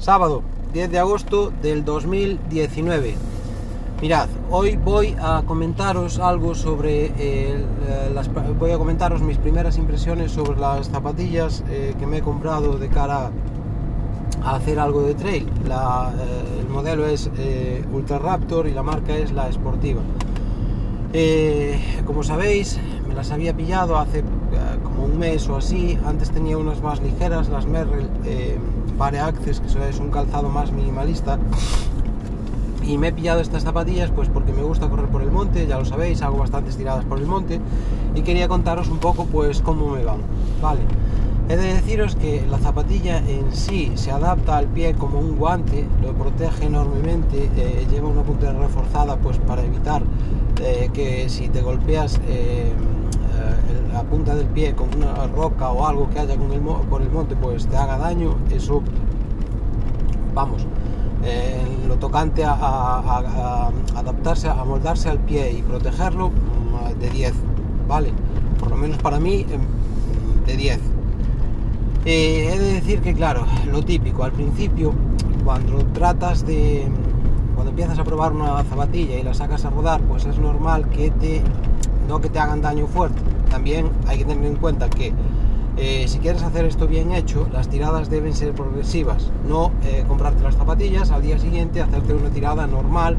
Sábado 10 de agosto del 2019. Mirad, hoy voy a comentaros algo sobre eh, las, voy a comentaros mis primeras impresiones sobre las zapatillas eh, que me he comprado de cara a hacer algo de trail. Eh, el modelo es Ultra Raptor y la marca es la Sportiva. como sabéis, me las había pillado hace como un mes o así. Antes tenía unas más ligeras, las Merrell Bare Access, que es un calzado más minimalista. Y me he pillado estas zapatillas pues porque me gusta correr por el monte, ya lo sabéis, hago bastantes tiradas por el monte y quería contaros un poco pues cómo me van. Vale. He de deciros que la zapatilla en sí se adapta al pie como un guante, lo protege enormemente, eh, lleva una punta reforzada pues para evitar eh, que si te golpeas eh, la punta del pie con una roca o algo que haya con el, por el monte pues te haga daño, eso, vamos, en lo tocante a, adaptarse, a moldarse al pie y protegerlo, mm, de 10, ¿vale? Por lo menos para mí, em, de 10. Eh, he de decir que, claro, lo típico, al principio, cuando tratas de, cuando empiezas a probar una zapatilla y la sacas a rodar, pues es normal que te, no que te hagan daño fuerte, también hay que tener en cuenta que eh, si quieres hacer esto bien hecho, las tiradas deben ser progresivas, no eh, comprarte las zapatillas al día siguiente, hacerte una tirada normal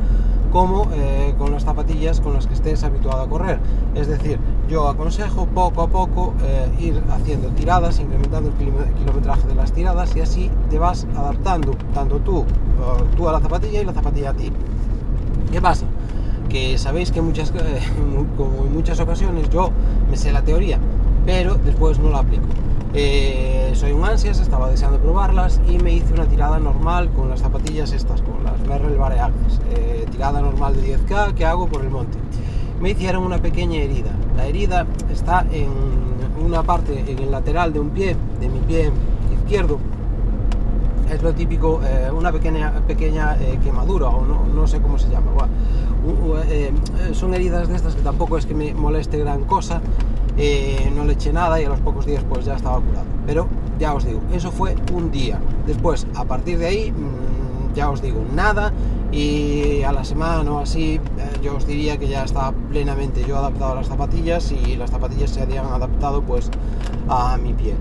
como eh, con las zapatillas con las que estés habituado a correr. Es decir, yo aconsejo poco a poco ir haciendo tiradas, incrementando el kilometraje de las tiradas y así te vas adaptando tanto tú, tú a la zapatilla y la zapatilla a ti. ¿Qué pasa? Que sabéis que muchas, como en muchas ocasiones yo me sé la teoría, pero después no la aplico. Eh, soy un ansias, estaba deseando probarlas y me hice una tirada normal con las zapatillas estas, con las Merrell Bare eh, tirada normal de 10K que hago por el monte. Me hicieron una pequeña herida. La herida está en una parte, en el lateral de un pie, de mi pie izquierdo, es lo típico, eh, una pequeña, pequeña eh, quemadura o no, no, sé cómo se llama. Eh, son heridas de estas que tampoco es que me moleste gran cosa, no le eché nada y a los pocos días pues ya estaba curado. Pero ya os digo, eso fue un día. Después, a partir de ahí, mm, ya os digo, nada y a la semana o así yo os diría que ya estaba plenamente yo adaptado a las zapatillas y las zapatillas se habían adaptado pues a mi piel.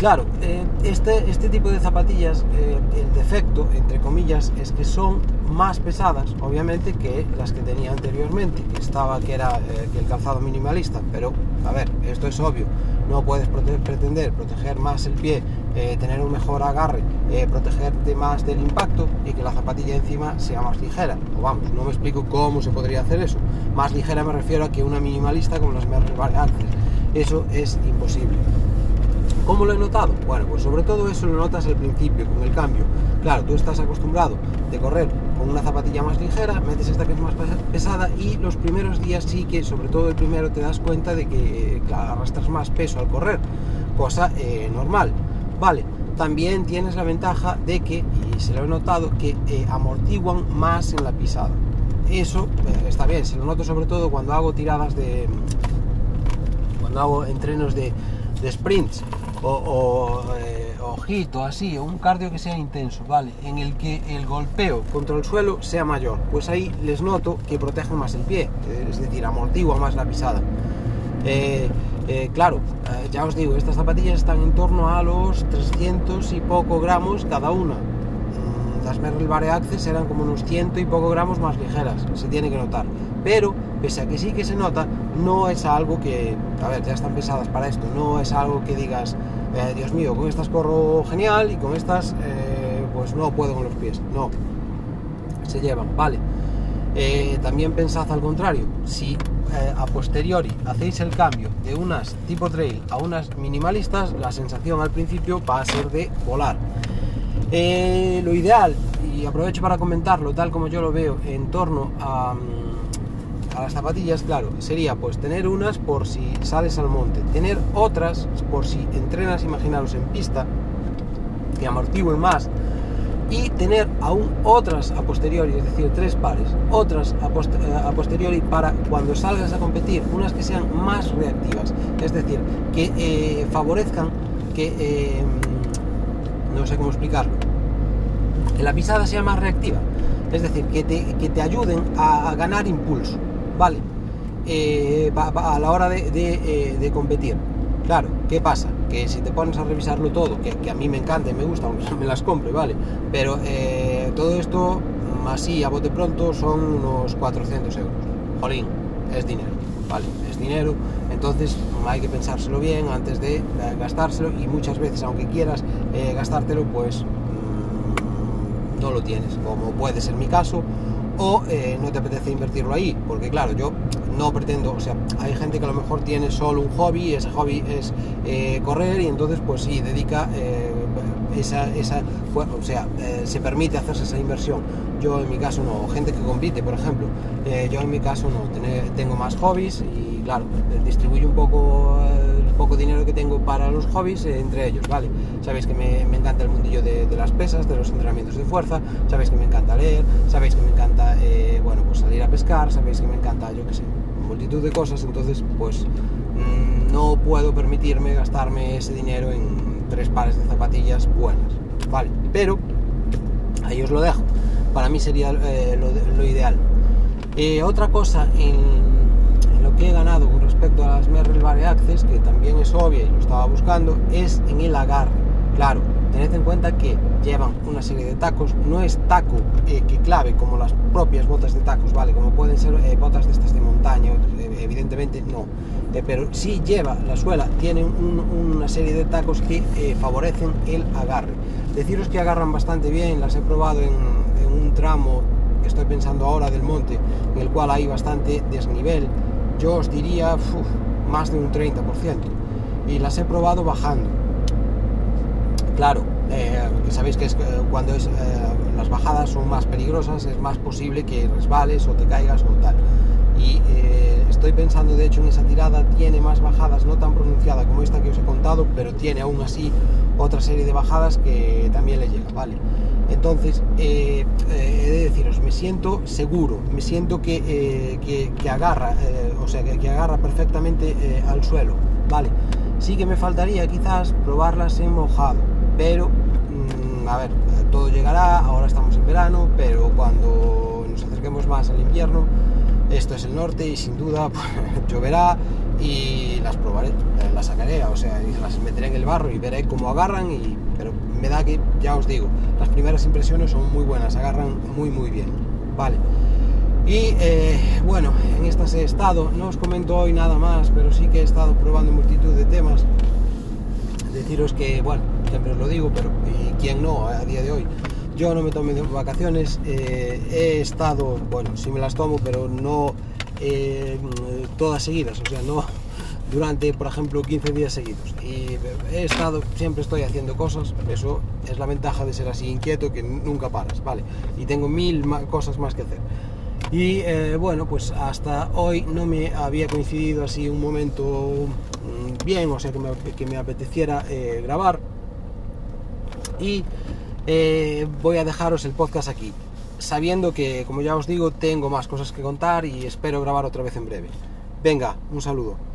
Claro, eh, este, este tipo de zapatillas, eh, el defecto, entre comillas, es que son más pesadas, obviamente, que las que tenía anteriormente, que estaba que era eh, el calzado minimalista. Pero, a ver, esto es obvio, no puedes pretender proteger más el pie, tener un mejor agarre, protegerte más del impacto y que la zapatilla encima sea más ligera. O vamos, no me explico cómo se podría hacer eso. Más ligera me refiero a que una minimalista como las Merrell Variantes. Eso es imposible. ¿Cómo lo he notado? Bueno, pues sobre todo eso lo notas al principio, con el cambio. Claro, tú estás acostumbrado de correr con una zapatilla más ligera, metes esta que es más pesada y los primeros días sí que, sobre todo el primero, te das cuenta de que arrastras más peso al correr, cosa eh, normal. Vale, también tienes la ventaja de que, y se lo he notado, que eh, amortiguan más en la pisada. Eso eh, está bien, se lo noto sobre todo cuando hago tiradas de... cuando hago entrenos de, de sprints o, eh, ojito así, o un cardio que sea intenso, ¿vale? En el que el golpeo contra el suelo sea mayor, pues ahí les noto que protegen más el pie, es decir, amortigua más la pisada. Eh, eh, claro, ya os digo, estas zapatillas están en torno a los 300 y poco gramos cada una. Las Merrell Bare Access eran como unos ciento y poco gramos más ligeras, se tiene que notar. Pero, pese a que sí que se nota, no es algo que, a ver, ya están pesadas para esto, no es algo que digas, eh, Dios mío, con estas corro genial y con estas eh, pues no puedo con los pies. No, se llevan, vale. Eh, también pensad al contrario, si a posteriori hacéis el cambio de unas tipo trail a unas minimalistas, la sensación al principio va a ser de volar. Lo ideal, y aprovecho para comentarlo tal como yo lo veo, en torno a mm, a las zapatillas, claro, sería pues tener unas por si sales al monte, tener otras por si entrenas, imaginaros, en pista, que amortiguen más, y tener aún otras a posteriori, es decir, tres pares, otras a, eh, posteriori para cuando salgas a competir, unas que sean más reactivas, es decir, que eh, favorezcan que, eh, no sé cómo explicarlo, que la pisada sea más reactiva, es decir, que te, que te ayuden a, ganar impulso, ¿vale? Eh, a la hora de, de, de competir. Claro, ¿qué pasa? Que si te pones a revisarlo todo, que, a mí me encanta y me gusta, aunque me las compre, ¿vale? Pero eh, todo esto, así a bote pronto, son unos 400 euros. Jolín, es dinero, ¿vale? Es dinero, entonces hay que pensárselo bien antes de eh, gastárselo y muchas veces, aunque quieras eh, gastártelo, pues mm, no lo tienes, como puede ser mi caso, o no te apetece invertirlo ahí, porque claro, yo no pretendo, o sea, hay gente que a lo mejor tiene solo un hobby, ese hobby es eh, correr y entonces pues sí, dedica eh, esa, esa, o sea, eh, se permite hacerse esa inversión. Yo en mi caso no, gente que compite, por ejemplo, yo en mi caso no, tengo más hobbies y claro, distribuyo un poco poco dinero que tengo para los hobbies entre ellos, ¿vale? Sabéis que me, encanta el mundillo de, las pesas, de los entrenamientos de fuerza, sabéis que me encanta leer, sabéis que me encanta, bueno, pues salir a pescar, sabéis que me encanta, yo qué sé, multitud de cosas, entonces pues mm, no puedo permitirme gastarme ese dinero en tres pares de zapatillas buenas, ¿vale? Pero ahí os lo dejo, para mí sería eh, lo, ideal. Eh, otra cosa en, lo que he ganado con respecto a las Merrell Bare Access, que también es obvia y lo estaba buscando, es en el agarre. Claro, tened en cuenta que llevan una serie de tacos, no es taco eh, que clave como las propias botas de tacos, ¿vale? Como pueden ser eh, botas de estas de montaña, eh, evidentemente no, pero sí lleva la suela, tiene una serie de tacos que favorecen el agarre. Deciros que agarran bastante bien, las he probado en, un tramo que estoy pensando ahora del monte, en el cual hay bastante desnivel, yo os diría más de un 30%, y las he probado bajando. Claro, eh, sabéis que es, cuando es, eh, las bajadas son más peligrosas, es más posible que resbales o te caigas o tal. Y eh, estoy pensando, de hecho, en esa tirada tiene más bajadas, no tan pronunciada como esta que os he contado, pero tiene aún así otra serie de bajadas que también le llega, ¿vale? Entonces, he de deciros, me siento seguro, me siento que, que, agarra, o sea, que, agarra perfectamente al suelo, ¿vale? Sí que me faltaría quizás probarlas en mojado, pero mm, a ver, todo llegará, ahora estamos en verano, pero cuando nos acerquemos más al invierno, esto es el norte y sin duda pues, lloverá y las probaré, eh, las sacaré, o sea, las meteré en el barro y veré cómo agarran, y, pero me da que, ya os digo, las primeras impresiones son muy buenas, agarran muy muy bien, vale. Y eh, bueno, en estas he estado, no os comento hoy nada más, pero sí que he estado probando multitud de temas. Deciros que, bueno, siempre os lo digo, pero ¿y quién no a día de hoy? Yo no me tomé vacaciones, eh, he estado, bueno, sí me las tomo, pero no eh, todas seguidas, o sea, no durante, por ejemplo, 15 días seguidos. Y he estado, siempre estoy haciendo cosas, eso es la ventaja de ser así inquieto, que nunca paras, ¿vale? Y tengo mil cosas más que hacer. Y eh, bueno, pues hasta hoy no me había coincidido así un momento mm, bien, o sea, que me, apeteciera grabar y eh, voy a dejaros el podcast aquí, sabiendo que, como ya os digo, tengo más cosas que contar y espero grabar otra vez en breve. Venga, un saludo.